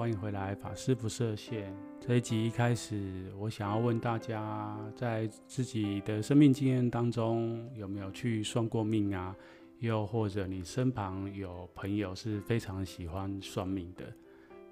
欢迎回来，法师不设限。这一集一开始，我想要问大家，在自己的生命经验当中，有没有去算过命啊？又或者你身旁有朋友是非常喜欢算命的？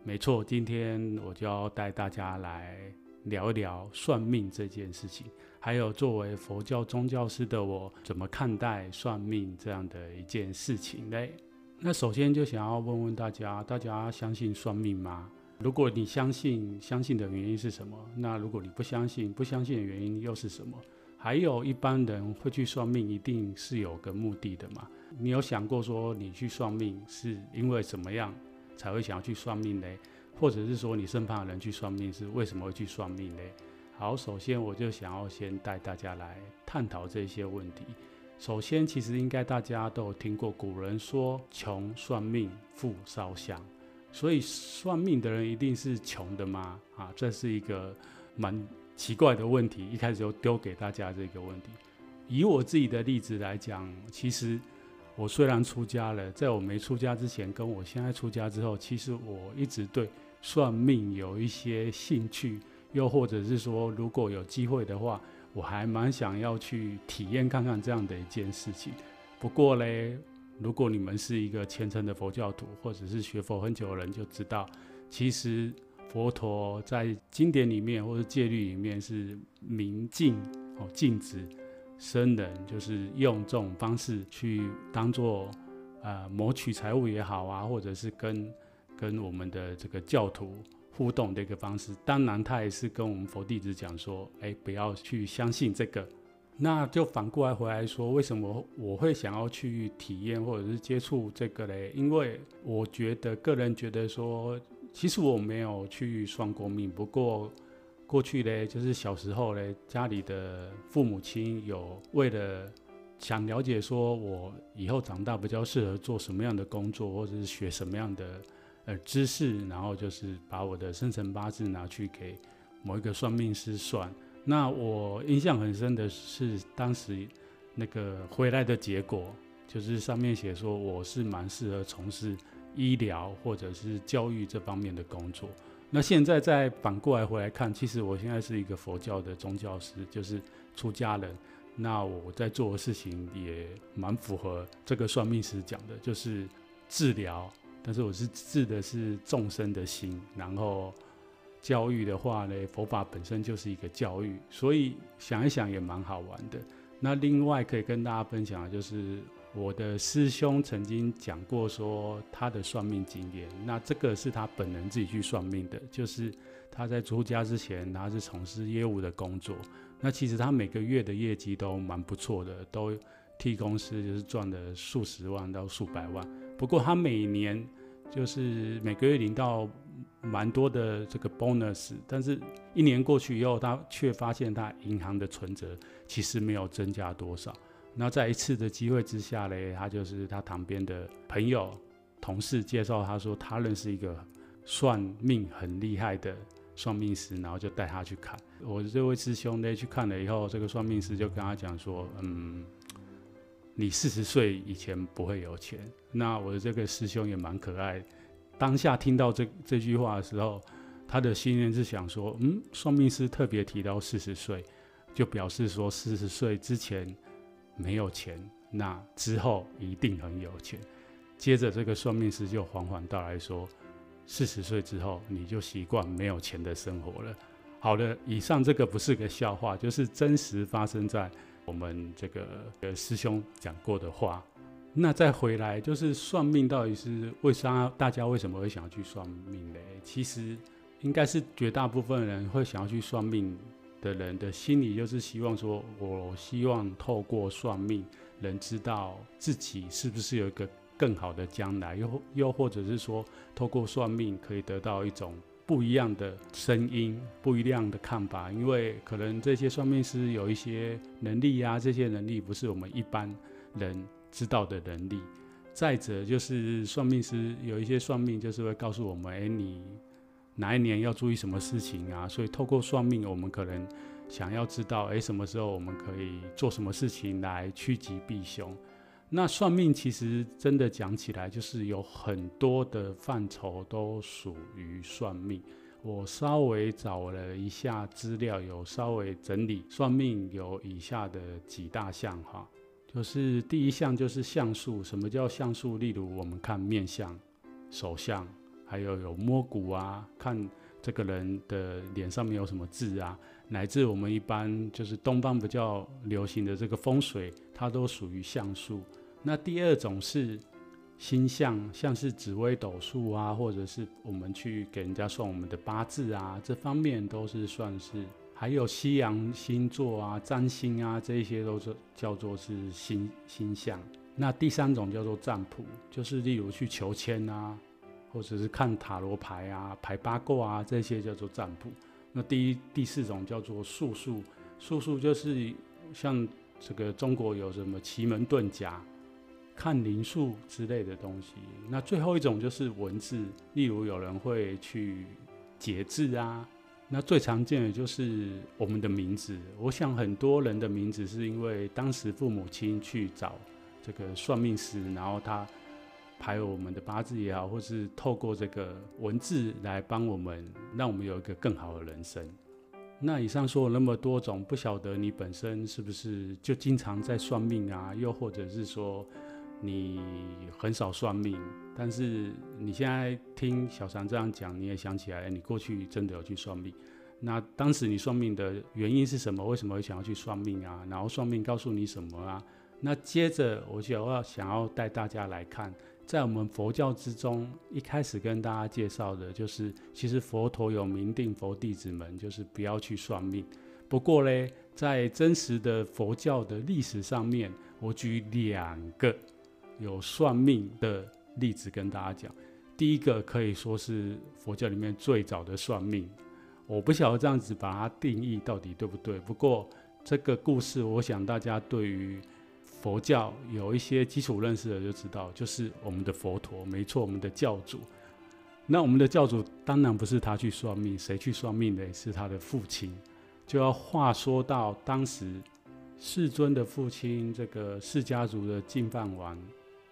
没错，今天我就要带大家来。聊一聊算命这件事情，还有作为佛教宗教师的我，怎么看待算命这样的一件事情嘞？那首先就想要问问大家，大家相信算命吗？如果你相信，相信的原因是什么？那如果你不相信，不相信的原因又是什么？还有一般人会去算命，一定是有个目的的嘛？你有想过说，你去算命是因为怎么样才会想要去算命嘞？或者是说你身旁的人去算命是为什么会去算命呢？好，首先我就想要先带大家来探讨这些问题。首先，其实应该大家都有听过古人说“穷算命，富烧香”，所以算命的人一定是穷的吗？啊，这是一个蛮奇怪的问题。一开始就丢给大家这个问题。以我自己的例子来讲，其实。我虽然出家了，在我没出家之前，跟我现在出家之后，其实我一直对算命有一些兴趣，又或者是说，如果有机会的话，我还蛮想要去体验看看这样的一件事情。不过嘞，如果你们是一个虔诚的佛教徒，或者是学佛很久的人，就知道，其实佛陀在经典里面或者戒律里面是明禁哦，禁止。僧人就是用这种方式去当做呃谋取财物也好啊，或者是跟跟我们的这个教徒互动的一个方式。当然，他也是跟我们佛弟子讲说，哎，不要去相信这个。那就反过来回来说，为什么我会想要去体验或者是接触这个嘞？因为我觉得个人觉得说，其实我没有去算过命，不过。过去嘞，就是小时候嘞，家里的父母亲有为了想了解，说我以后长大比较适合做什么样的工作，或者是学什么样的呃知识，然后就是把我的生辰八字拿去给某一个算命师算。那我印象很深的是，当时那个回来的结果，就是上面写说我是蛮适合从事医疗或者是教育这方面的工作。那现在再反过来回来看，其实我现在是一个佛教的宗教师，就是出家人。那我在做的事情也蛮符合这个算命师讲的，就是治疗。但是我是治的是众生的心，然后教育的话呢，佛法本身就是一个教育，所以想一想也蛮好玩的。那另外可以跟大家分享的就是。我的师兄曾经讲过，说他的算命经验，那这个是他本人自己去算命的，就是他在出家之前，他是从事业务的工作，那其实他每个月的业绩都蛮不错的，都替公司就是赚了数十万到数百万。不过他每年就是每个月领到蛮多的这个 bonus，但是一年过去以后，他却发现他银行的存折其实没有增加多少。那在一次的机会之下嘞，他就是他旁边的朋友、同事介绍他说，他认识一个算命很厉害的算命师，然后就带他去看。我这位师兄呢，去看了以后，这个算命师就跟他讲说：“嗯，你四十岁以前不会有钱。”那我的这个师兄也蛮可爱，当下听到这这句话的时候，他的心念是想说：“嗯，算命师特别提到四十岁，就表示说四十岁之前。”没有钱，那之后一定很有钱。接着，这个算命师就缓缓道来说：“四十岁之后，你就习惯没有钱的生活了。”好的，以上这个不是个笑话，就是真实发生在我们这个呃师兄讲过的话。那再回来，就是算命到底是为啥？大家为什么会想要去算命呢？其实应该是绝大部分人会想要去算命。的人的心里就是希望说，我希望透过算命能知道自己是不是有一个更好的将来，又又或者是说，透过算命可以得到一种不一样的声音、不一样的看法，因为可能这些算命师有一些能力啊，这些能力不是我们一般人知道的能力。再者就是算命师有一些算命就是会告诉我们，哎，你哪一年要注意什么事情啊？所以透过算命，我们可能想要知道，哎，什么时候我们可以做什么事情来趋吉避凶。那算命其实真的讲起来，就是有很多的范畴都属于算命。我稍微找了一下资料，有稍微整理算命有以下的几大项哈，就是第一项就是相术。什么叫相术？例如我们看面相、手相，还有有摸骨啊，看这个人的脸上面有什么痣啊。乃至我们一般就是东方比较流行的这个风水，它都属于相术。那第二种是星象，像是紫微斗数啊，或者是我们去给人家算我们的八字啊，这方面都是算是。还有西洋星座啊、占星啊，这些都是叫做是星星象。那第三种叫做占卜，就是例如去求签啊，或者是看塔罗牌啊、排八卦啊，这些叫做占卜。那第一、第四种叫做术数，术数就是像这个中国有什么奇门遁甲、看灵术之类的东西。那最后一种就是文字，例如有人会去解字啊。那最常见的就是我们的名字。我想很多人的名字是因为当时父母亲去找这个算命师，然后他。排我们的八字也好，或是透过这个文字来帮我们，让我们有一个更好的人生。那以上说了那么多种，不晓得你本身是不是就经常在算命啊？又或者是说你很少算命，但是你现在听小常这样讲，你也想起来，你过去真的有去算命。那当时你算命的原因是什么？为什么会想要去算命啊？然后算命告诉你什么啊？那接着我就要想要带大家来看。在我们佛教之中，一开始跟大家介绍的就是，其实佛陀有明定佛弟子们，就是不要去算命。不过嘞，在真实的佛教的历史上面，我举两个有算命的例子跟大家讲。第一个可以说是佛教里面最早的算命，我不晓得这样子把它定义到底对不对。不过这个故事，我想大家对于。佛教有一些基础认识的就知道，就是我们的佛陀，没错，我们的教主。那我们的教主当然不是他去算命，谁去算命的？是他的父亲。就要话说到当时世尊的父亲，这个释家族的净饭王，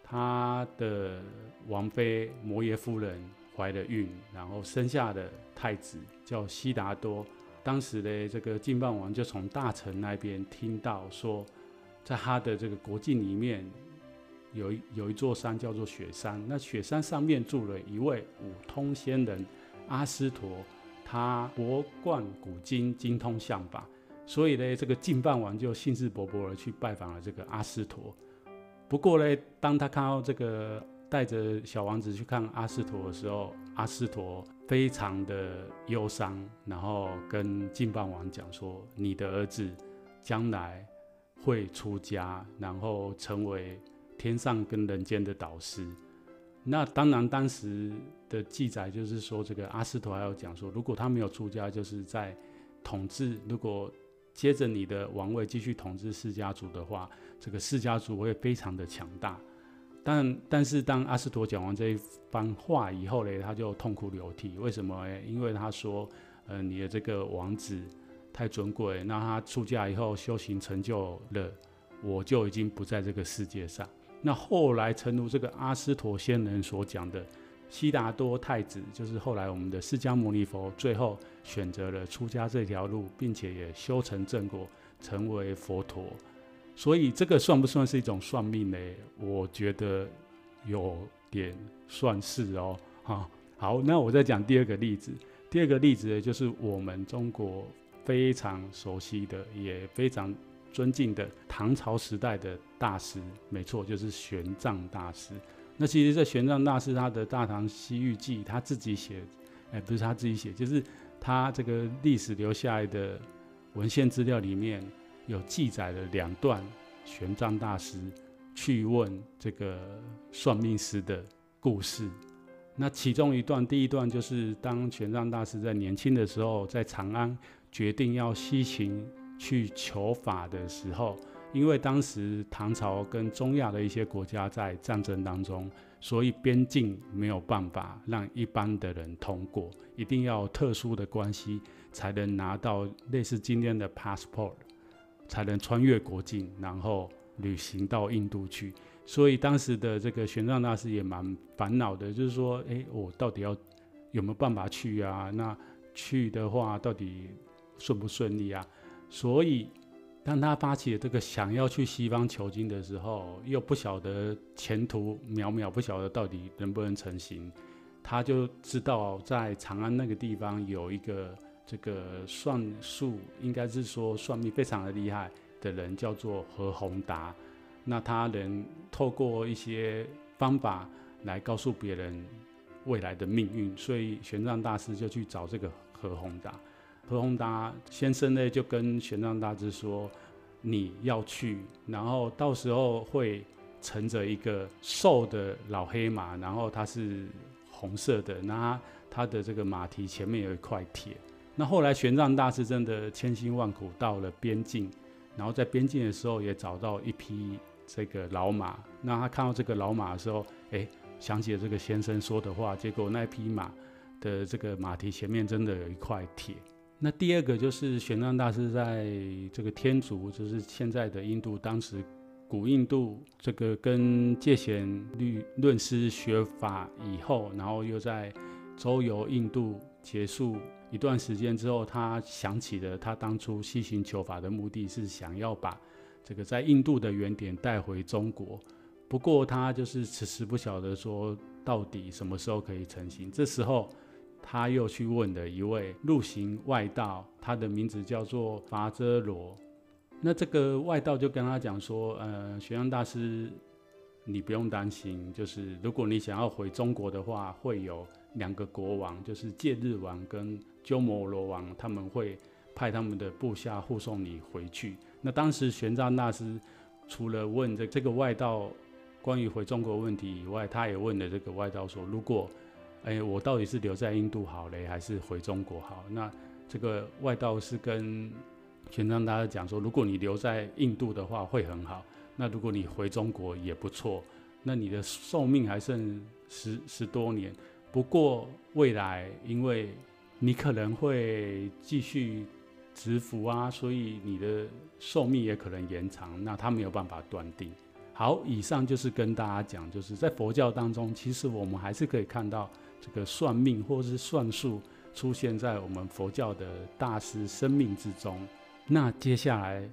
他的王妃摩耶夫人怀了孕，然后生下的太子叫悉达多。当时的这个净饭王就从大臣那边听到说。在他的这个国境里面，有一有一座山叫做雪山。那雪山上面住了一位五通仙人阿斯陀，他博贯古今，精通相法。所以呢，这个净饭王就兴致勃勃的去拜访了这个阿斯陀。不过呢，当他看到这个带着小王子去看阿斯陀的时候，阿斯陀非常的忧伤，然后跟净饭王讲说：“你的儿子将来。”会出家，然后成为天上跟人间的导师。那当然，当时的记载就是说，这个阿斯陀还有讲说，如果他没有出家，就是在统治。如果接着你的王位继续统治释家族的话，这个释家族会非常的强大。但但是，当阿斯陀讲完这一番话以后呢，他就痛哭流涕。为什么？因为他说，呃，你的这个王子。太尊贵，那他出家以后修行成就了，我就已经不在这个世界上。那后来，诚如这个阿斯陀仙人所讲的，悉达多太子就是后来我们的释迦牟尼佛，最后选择了出家这条路，并且也修成正果，成为佛陀。所以这个算不算是一种算命呢？我觉得有点算是哦。哈，好，那我再讲第二个例子。第二个例子呢，就是我们中国。非常熟悉的，也非常尊敬的唐朝时代的大师，没错，就是玄奘大师。那其实，在玄奘大师他的《大唐西域记》，他自己写，哎，不是他自己写，就是他这个历史留下来的文献资料里面有记载了两段玄奘大师去问这个算命师的故事。那其中一段，第一段就是当玄奘大师在年轻的时候，在长安决定要西行去求法的时候，因为当时唐朝跟中亚的一些国家在战争当中，所以边境没有办法让一般的人通过，一定要特殊的关系才能拿到类似今天的 passport，才能穿越国境，然后旅行到印度去。所以当时的这个玄奘大师也蛮烦恼的，就是说，哎，我到底要有没有办法去啊？那去的话，到底顺不顺利啊？所以当他发起这个想要去西方求经的时候，又不晓得前途渺渺，不晓得到底能不能成行，他就知道在长安那个地方有一个这个算术，应该是说算命非常的厉害的人，叫做何宏达。那他能透过一些方法来告诉别人未来的命运，所以玄奘大师就去找这个何宏达。何宏达先生呢，就跟玄奘大师说：“你要去，然后到时候会乘着一个瘦的老黑马，然后它是红色的，那他的这个马蹄前面有一块铁。那后来玄奘大师真的千辛万苦到了边境，然后在边境的时候也找到一匹。”这个老马，那他看到这个老马的时候，哎，想起了这个先生说的话，结果那匹马的这个马蹄前面真的有一块铁。那第二个就是玄奘大师在这个天竺，就是现在的印度，当时古印度这个跟戒贤律论师学法以后，然后又在周游印度结束一段时间之后，他想起了他当初西行求法的目的是想要把。这个在印度的原点带回中国，不过他就是迟迟不晓得说到底什么时候可以成行。这时候他又去问了一位陆行外道，他的名字叫做法遮罗。那这个外道就跟他讲说：“呃，玄奘大师，你不用担心，就是如果你想要回中国的话，会有两个国王，就是戒日王跟鸠摩罗王，他们会派他们的部下护送你回去。”那当时玄奘大师除了问这这个外道关于回中国问题以外，他也问了这个外道说：“如果，哎，我到底是留在印度好嘞，还是回中国好？”那这个外道是跟玄奘大师讲说：“如果你留在印度的话会很好，那如果你回中国也不错。那你的寿命还剩十十多年，不过未来因为你可能会继续。”执福啊，所以你的寿命也可能延长，那他没有办法断定。好，以上就是跟大家讲，就是在佛教当中，其实我们还是可以看到这个算命或是算术出现在我们佛教的大师生命之中。那接下来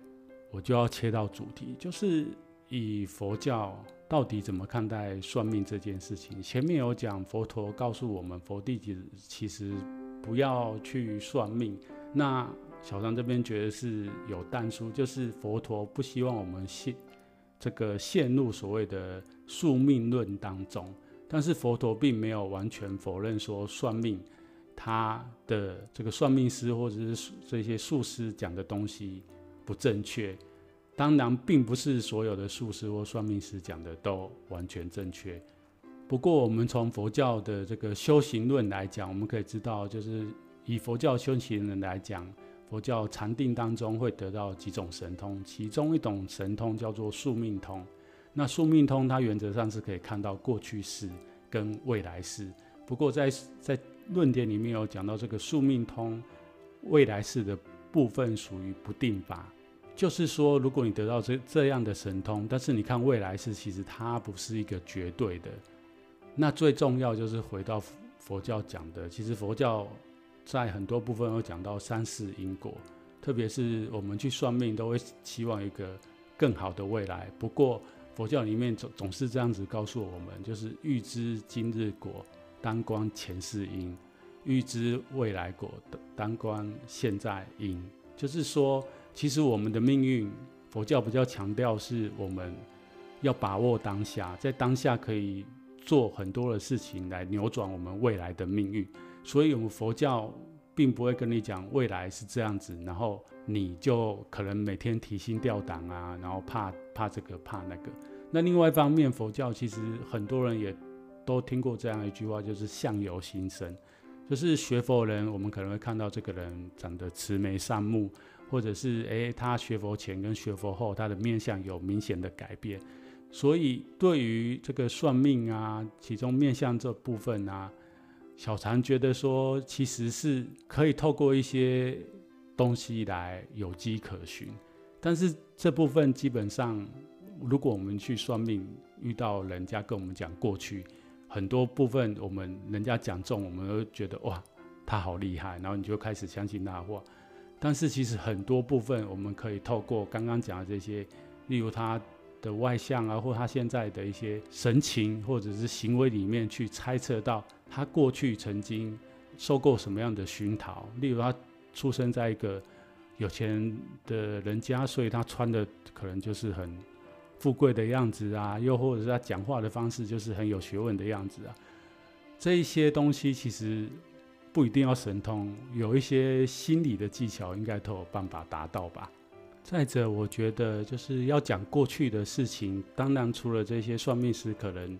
我就要切到主题，就是以佛教到底怎么看待算命这件事情。前面有讲，佛陀告诉我们，佛弟子其实不要去算命。那小张这边觉得是有但书，就是佛陀不希望我们陷这个陷入所谓的宿命论当中，但是佛陀并没有完全否认说算命，他的这个算命师或者是这些术师讲的东西不正确。当然，并不是所有的术师或算命师讲的都完全正确。不过，我们从佛教的这个修行论来讲，我们可以知道，就是以佛教修行人来讲。佛教禅定当中会得到几种神通，其中一种神通叫做宿命通。那宿命通它原则上是可以看到过去式跟未来式。不过在在论点里面有讲到这个宿命通未来式的部分属于不定法，就是说如果你得到这这样的神通，但是你看未来式其实它不是一个绝对的。那最重要就是回到佛教讲的，其实佛教。在很多部分有讲到三世因果，特别是我们去算命都会期望一个更好的未来。不过佛教里面总总是这样子告诉我们，就是欲知今日果，当观前世因；欲知未来果，当观现在因。就是说，其实我们的命运，佛教比较强调是我们要把握当下，在当下可以做很多的事情来扭转我们未来的命运。所以，我们佛教并不会跟你讲未来是这样子，然后你就可能每天提心吊胆啊，然后怕怕这个怕那个。那另外一方面，佛教其实很多人也都听过这样一句话，就是相由心生。就是学佛人，我们可能会看到这个人长得慈眉善目，或者是诶，他学佛前跟学佛后，他的面相有明显的改变。所以对于这个算命啊，其中面相这部分啊，小禅觉得说，其实是可以透过一些东西来有迹可循。但是这部分基本上，如果我们去算命，遇到人家跟我们讲过去。很多部分我们人家讲中，我们都觉得哇，他好厉害，然后你就开始相信他的话。但是其实很多部分我们可以透过刚刚讲的这些，例如他的外向啊，或他现在的一些神情或者是行为里面去猜测到他过去曾经受过什么样的熏陶。例如他出生在一个有钱的人家，所以他穿的可能就是很。富贵的样子啊，又或者是他讲话的方式，就是很有学问的样子啊。这一些东西其实不一定要神通，有一些心理的技巧，应该都有办法达到吧。再者，我觉得就是要讲过去的事情，当然除了这些算命师，可能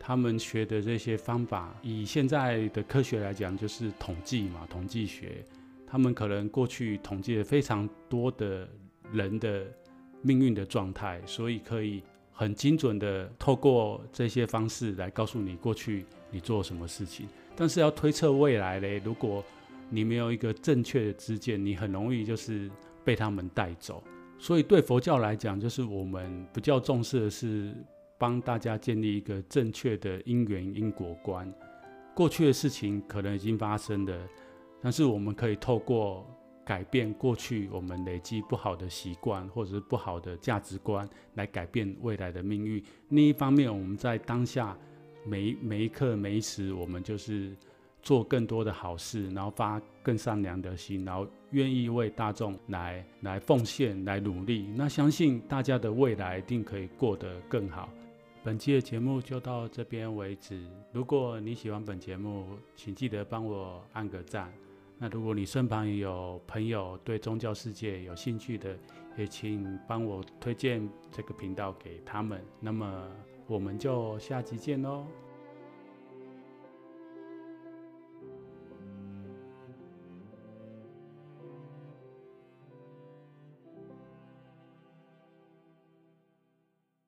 他们学的这些方法，以现在的科学来讲，就是统计嘛，统计学，他们可能过去统计了非常多的人的。命运的状态，所以可以很精准的透过这些方式来告诉你过去你做什么事情。但是要推测未来嘞，如果你没有一个正确的知见，你很容易就是被他们带走。所以对佛教来讲，就是我们比较重视的是帮大家建立一个正确的因缘因果观。过去的事情可能已经发生了，但是我们可以透过。改变过去我们累积不好的习惯或者是不好的价值观，来改变未来的命运。另一方面，我们在当下每每一刻每一时，我们就是做更多的好事，然后发更善良的心，然后愿意为大众来来奉献、来努力。那相信大家的未来一定可以过得更好。本期的节目就到这边为止。如果你喜欢本节目，请记得帮我按个赞。那如果你身旁有朋友对宗教世界有兴趣的，也请帮我推荐这个频道给他们。那么我们就下集见喽。